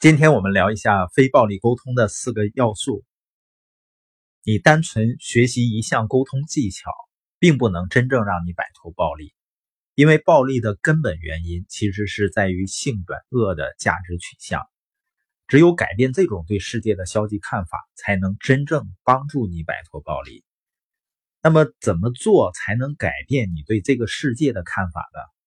今天我们聊一下非暴力沟通的四个要素。你单纯学习一项沟通技巧，并不能真正让你摆脱暴力，因为暴力的根本原因其实是在于性本恶的价值取向。只有改变这种对世界的消极看法，才能真正帮助你摆脱暴力。那么，怎么做才能改变你对这个世界的看法呢？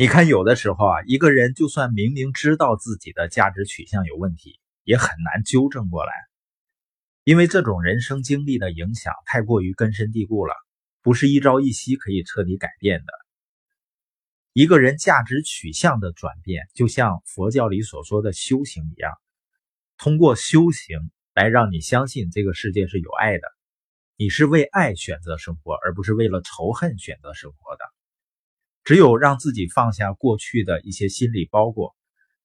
你看，有的时候啊，一个人就算明明知道自己的价值取向有问题，也很难纠正过来，因为这种人生经历的影响太过于根深蒂固了，不是一朝一夕可以彻底改变的。一个人价值取向的转变，就像佛教里所说的修行一样，通过修行来让你相信这个世界是有爱的，你是为爱选择生活，而不是为了仇恨选择生活的。只有让自己放下过去的一些心理包裹，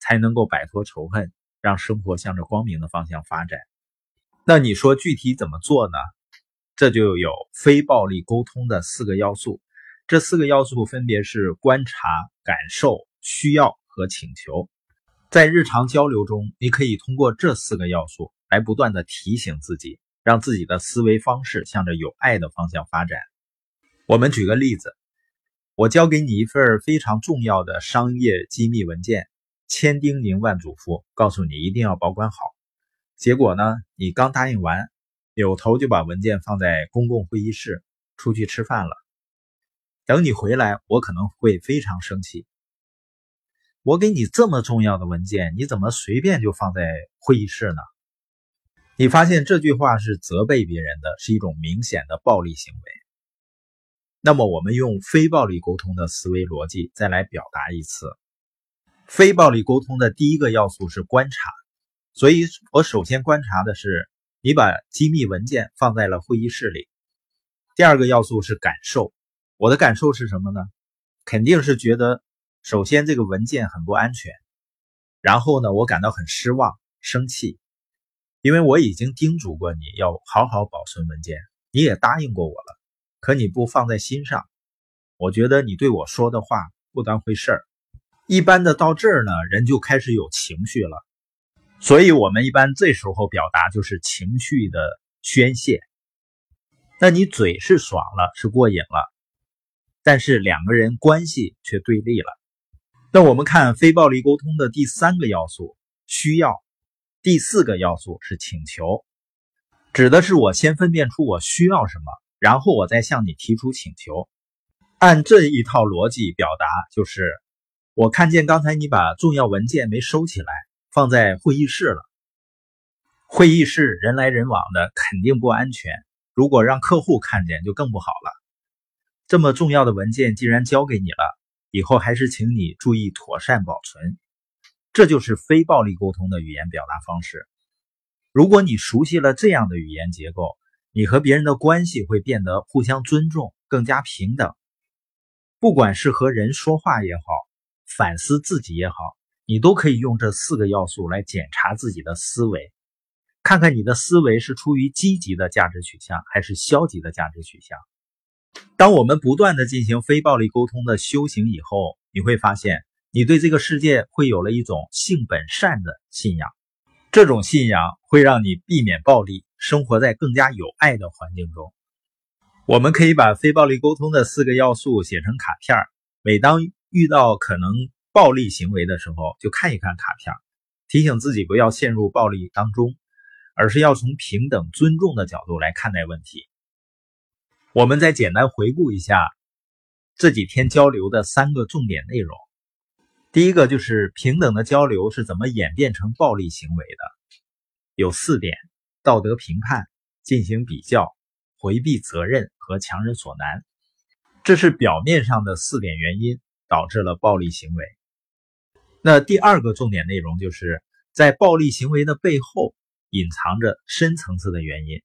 才能够摆脱仇恨，让生活向着光明的方向发展。那你说具体怎么做呢？这就有非暴力沟通的四个要素。这四个要素分别是观察、感受、需要和请求。在日常交流中，你可以通过这四个要素来不断的提醒自己，让自己的思维方式向着有爱的方向发展。我们举个例子。我交给你一份非常重要的商业机密文件，千叮咛万嘱咐，告诉你一定要保管好。结果呢，你刚答应完，扭头就把文件放在公共会议室，出去吃饭了。等你回来，我可能会非常生气。我给你这么重要的文件，你怎么随便就放在会议室呢？你发现这句话是责备别人的，是一种明显的暴力行为。那么，我们用非暴力沟通的思维逻辑再来表达一次。非暴力沟通的第一个要素是观察，所以我首先观察的是你把机密文件放在了会议室里。第二个要素是感受，我的感受是什么呢？肯定是觉得，首先这个文件很不安全，然后呢，我感到很失望、生气，因为我已经叮嘱过你要好好保存文件，你也答应过我了。可你不放在心上，我觉得你对我说的话不当回事儿。一般的到这儿呢，人就开始有情绪了，所以我们一般这时候表达就是情绪的宣泄。那你嘴是爽了，是过瘾了，但是两个人关系却对立了。那我们看非暴力沟通的第三个要素需要，第四个要素是请求，指的是我先分辨出我需要什么。然后我再向你提出请求，按这一套逻辑表达，就是我看见刚才你把重要文件没收起来，放在会议室了。会议室人来人往的，肯定不安全。如果让客户看见，就更不好了。这么重要的文件既然交给你了，以后还是请你注意妥善保存。这就是非暴力沟通的语言表达方式。如果你熟悉了这样的语言结构，你和别人的关系会变得互相尊重，更加平等。不管是和人说话也好，反思自己也好，你都可以用这四个要素来检查自己的思维，看看你的思维是出于积极的价值取向还是消极的价值取向。当我们不断的进行非暴力沟通的修行以后，你会发现，你对这个世界会有了一种性本善的信仰。这种信仰会让你避免暴力。生活在更加有爱的环境中，我们可以把非暴力沟通的四个要素写成卡片每当遇到可能暴力行为的时候，就看一看卡片提醒自己不要陷入暴力当中，而是要从平等尊重的角度来看待问题。我们再简单回顾一下这几天交流的三个重点内容。第一个就是平等的交流是怎么演变成暴力行为的，有四点。道德评判、进行比较、回避责任和强人所难，这是表面上的四点原因导致了暴力行为。那第二个重点内容就是在暴力行为的背后隐藏着深层次的原因，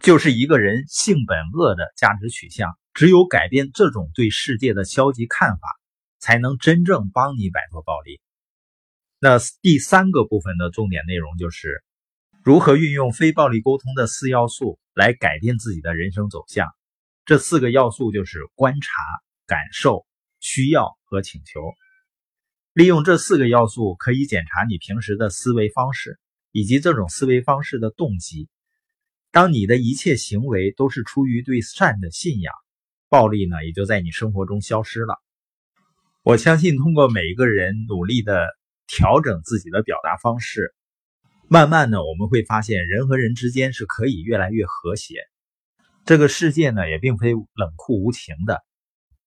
就是一个人性本恶的价值取向。只有改变这种对世界的消极看法，才能真正帮你摆脱暴力。那第三个部分的重点内容就是。如何运用非暴力沟通的四要素来改变自己的人生走向？这四个要素就是观察、感受、需要和请求。利用这四个要素，可以检查你平时的思维方式以及这种思维方式的动机。当你的一切行为都是出于对善的信仰，暴力呢也就在你生活中消失了。我相信，通过每一个人努力的调整自己的表达方式，慢慢的我们会发现，人和人之间是可以越来越和谐。这个世界呢也并非冷酷无情的，